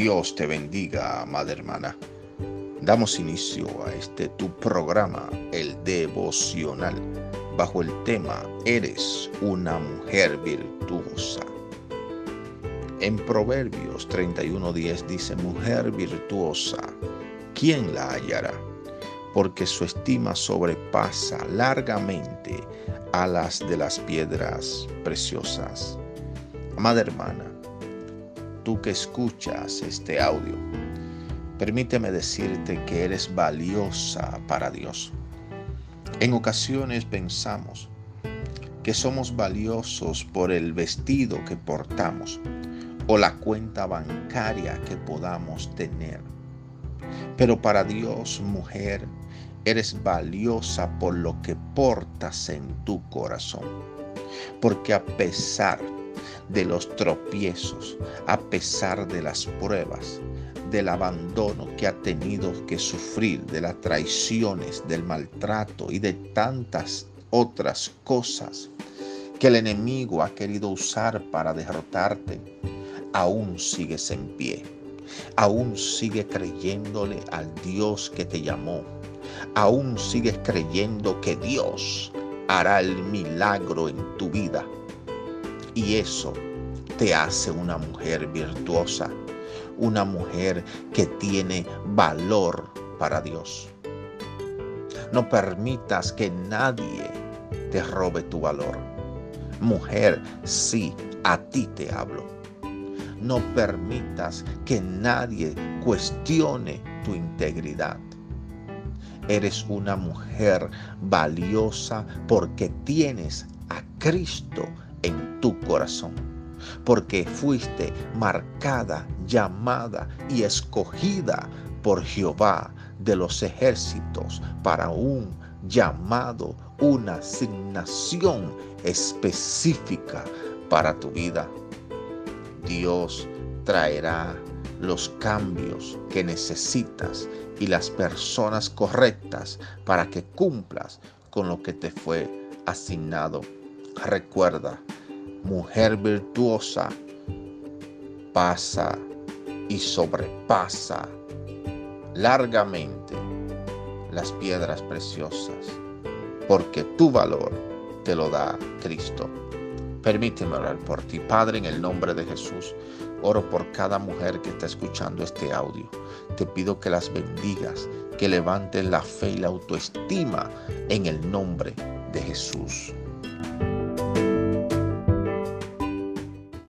Dios te bendiga, amada hermana. Damos inicio a este tu programa, el devocional, bajo el tema Eres una mujer virtuosa. En Proverbios 31:10 dice, mujer virtuosa, ¿quién la hallará? Porque su estima sobrepasa largamente a las de las piedras preciosas. Amada hermana, tú que escuchas este audio, permíteme decirte que eres valiosa para Dios. En ocasiones pensamos que somos valiosos por el vestido que portamos o la cuenta bancaria que podamos tener. Pero para Dios, mujer, eres valiosa por lo que portas en tu corazón. Porque a pesar de los tropiezos, a pesar de las pruebas, del abandono que ha tenido que sufrir, de las traiciones, del maltrato y de tantas otras cosas que el enemigo ha querido usar para derrotarte, aún sigues en pie. Aún sigue creyéndole al Dios que te llamó. Aún sigues creyendo que Dios hará el milagro en tu vida y eso te hace una mujer virtuosa, una mujer que tiene valor para Dios. No permitas que nadie te robe tu valor. Mujer, sí, a ti te hablo. No permitas que nadie cuestione tu integridad. Eres una mujer valiosa porque tienes a Cristo en tu corazón, porque fuiste marcada, llamada y escogida por Jehová de los ejércitos para un llamado, una asignación específica para tu vida. Dios traerá los cambios que necesitas y las personas correctas para que cumplas con lo que te fue asignado Recuerda, mujer virtuosa pasa y sobrepasa largamente las piedras preciosas, porque tu valor te lo da Cristo. Permíteme orar por ti, Padre, en el nombre de Jesús. Oro por cada mujer que está escuchando este audio. Te pido que las bendigas, que levantes la fe y la autoestima en el nombre de Jesús.